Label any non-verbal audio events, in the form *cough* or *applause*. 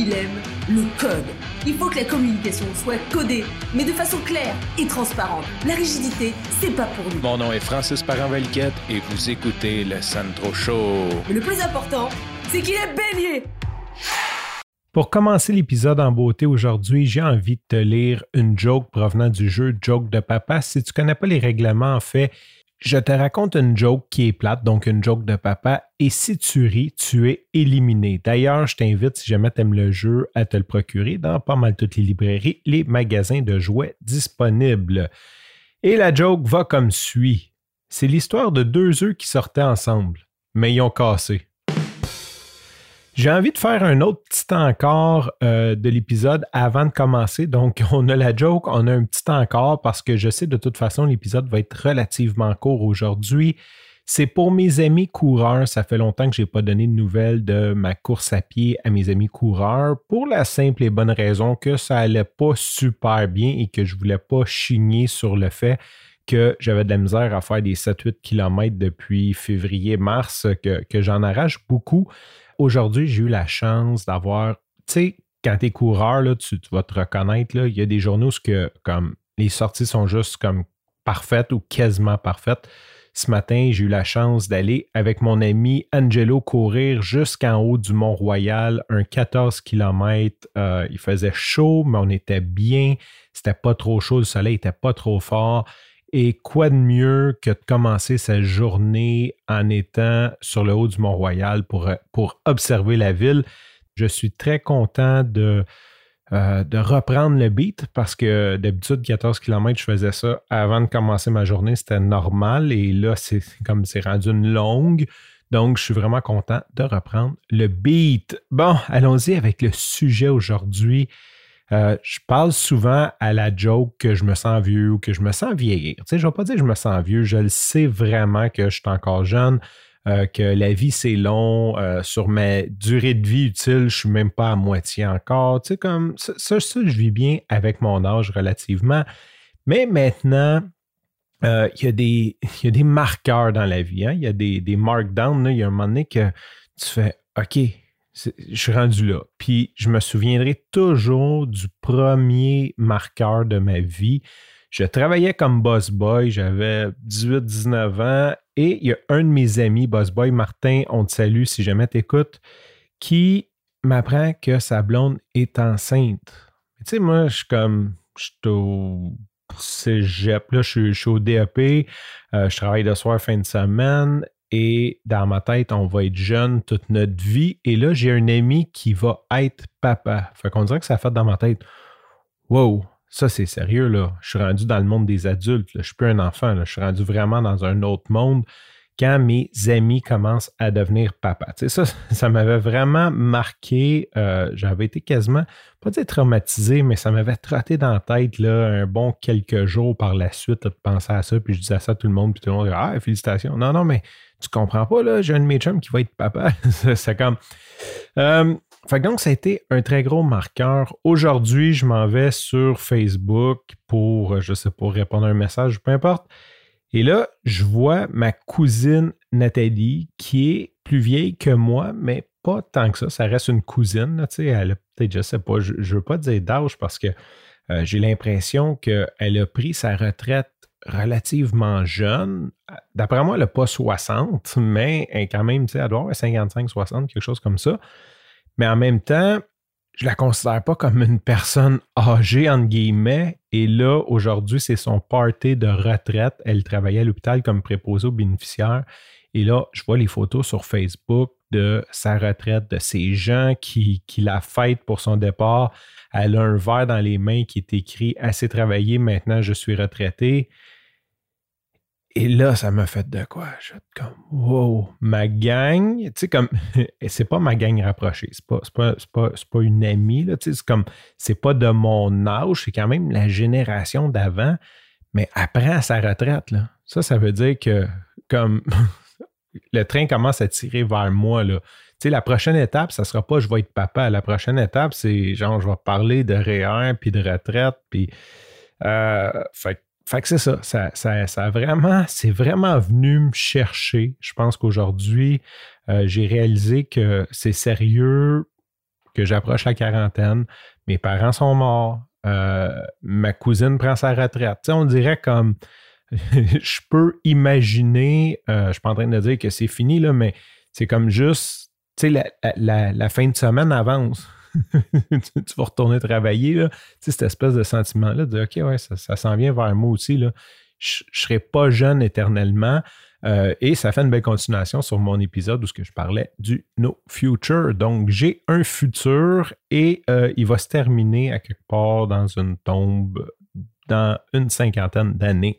il aime le code. Il faut que la communication soit codée, mais de façon claire et transparente. La rigidité, c'est pas pour nous. Mon nom est Francis parent et vous écoutez le Sandro Show. Mais le plus important, c'est qu'il est bélier. Pour commencer l'épisode en beauté aujourd'hui, j'ai envie de te lire une joke provenant du jeu Joke de Papa. Si tu connais pas les règlements, en fait, je te raconte une joke qui est plate, donc une joke de papa, et si tu ris, tu es éliminé. D'ailleurs, je t'invite, si jamais tu aimes le jeu, à te le procurer dans pas mal toutes les librairies, les magasins de jouets disponibles. Et la joke va comme suit. C'est l'histoire de deux œufs qui sortaient ensemble, mais ils ont cassé. J'ai envie de faire un autre petit encore euh, de l'épisode avant de commencer. Donc, *laughs* on a la joke, on a un petit encore parce que je sais de toute façon l'épisode va être relativement court aujourd'hui. C'est pour mes amis coureurs. Ça fait longtemps que je n'ai pas donné de nouvelles de ma course à pied à mes amis coureurs pour la simple et bonne raison que ça allait pas super bien et que je voulais pas chigner sur le fait que j'avais de la misère à faire des 7-8 km depuis février-mars, que, j'en arrache beaucoup aujourd'hui, j'ai eu la chance d'avoir, tu sais, quand tu es coureur, là, tu, vas te reconnaître, il y a des journaux où comme, les sorties sont juste comme parfaites ou quasiment parfaites. Ce matin, j'ai eu la chance d'aller avec mon ami Angelo courir jusqu'en haut du Mont-Royal, un 14 km. Euh, il faisait chaud, mais on était bien. C'était pas trop chaud, le soleil était pas trop fort. Et quoi de mieux que de commencer sa journée en étant sur le haut du Mont-Royal pour, pour observer la ville? Je suis très content de, euh, de reprendre le beat parce que d'habitude, 14 km, je faisais ça avant de commencer ma journée, c'était normal. Et là, c'est comme c'est rendu une longue. Donc, je suis vraiment content de reprendre le beat. Bon, allons-y avec le sujet aujourd'hui. Euh, je parle souvent à la joke que je me sens vieux ou que je me sens vieillir. Tu sais, je ne vais pas dire que je me sens vieux, je le sais vraiment que je suis encore jeune, euh, que la vie c'est long, euh, sur ma durée de vie utile, je ne suis même pas à moitié encore. Tu sais, comme ça, ça, je vis bien avec mon âge relativement. Mais maintenant, il y, a des, y a des marqueurs dans la vie. Hein. Il y a des markdowns. Il y a un moment donné que tu fais OK, je suis rendu là. Puis je me souviendrai toujours du premier marqueur de ma vie. Je travaillais comme boss boy, j'avais 18-19 ans et il y a un de mes amis, boss boy Martin, on te salue si jamais t'écoutes, qui m'apprend que sa blonde est enceinte. Tu sais, moi, je suis comme, je suis au cégep, là, je suis, au DAP, euh, je travaille de soir, fin de semaine et dans ma tête, on va être jeune toute notre vie. Et là, j'ai un ami qui va être papa. Fait qu'on dirait que ça fait dans ma tête Wow, ça c'est sérieux, là. Je suis rendu dans le monde des adultes. Je Je suis plus un enfant. Là. Je suis rendu vraiment dans un autre monde quand mes amis commencent à devenir papa. Tu sais, ça, *laughs* ça m'avait vraiment marqué. Euh, j'avais été quasiment, pas dire traumatisé, mais ça m'avait trotté dans la tête là, un bon quelques jours par la suite de penser à ça. Puis je disais ça à tout le monde, puis tout le monde disait Ah, félicitations. Non, non, mais tu comprends pas, là, j'ai un de mes chums qui va être papa. *laughs* c'est comme. Euh, donc, ça a été un très gros marqueur. Aujourd'hui, je m'en vais sur Facebook pour, je sais pas, répondre à un message, peu importe. Et là, je vois ma cousine Nathalie, qui est plus vieille que moi, mais pas tant que ça. Ça reste une cousine. sais, elle a peut-être, je sais pas, je ne veux pas dire d'âge parce que euh, j'ai l'impression qu'elle a pris sa retraite relativement jeune. D'après moi, elle n'a pas 60, mais elle, quand même, elle doit avoir 55, 60, quelque chose comme ça. Mais en même temps, je la considère pas comme une personne âgée, entre guillemets. Et là, aujourd'hui, c'est son party de retraite. Elle travaillait à l'hôpital comme préposée aux bénéficiaires. Et là, je vois les photos sur Facebook de sa retraite, de ces gens qui, qui la fêtent pour son départ. Elle a un verre dans les mains qui est écrit Assez travaillé, maintenant je suis retraité. Et là, ça m'a fait de quoi? Je suis comme, wow, ma gang, tu sais, comme, *laughs* c'est pas ma gang rapprochée, c'est pas, pas, pas, pas, une amie, tu sais, c'est comme, c'est pas de mon âge, c'est quand même la génération d'avant, mais après à sa retraite, là. Ça, ça veut dire que, comme, le train commence à tirer vers moi, là. La prochaine étape, ça sera pas je vais être papa. La prochaine étape, c'est genre, je vais parler de REER, puis de retraite, puis. Euh, fait fait que c'est ça, ça, ça, vraiment, c'est vraiment venu me chercher. Je pense qu'aujourd'hui, euh, j'ai réalisé que c'est sérieux que j'approche la quarantaine, mes parents sont morts, euh, ma cousine prend sa retraite. Tu sais, on dirait comme *laughs* je peux imaginer, euh, je ne suis pas en train de dire que c'est fini, là, mais c'est comme juste, tu sais, la, fin de semaine avance. *laughs* tu, vas retourner travailler, là. Tu sais, cette espèce de sentiment-là de OK, ouais, ça, s'en vient vers moi aussi, là. Je ne serai pas jeune éternellement. Euh, et ça fait une belle continuation sur mon épisode où je parlais du No Future. Donc, j'ai un futur et euh, il va se terminer à quelque part dans une tombe dans une cinquantaine d'années.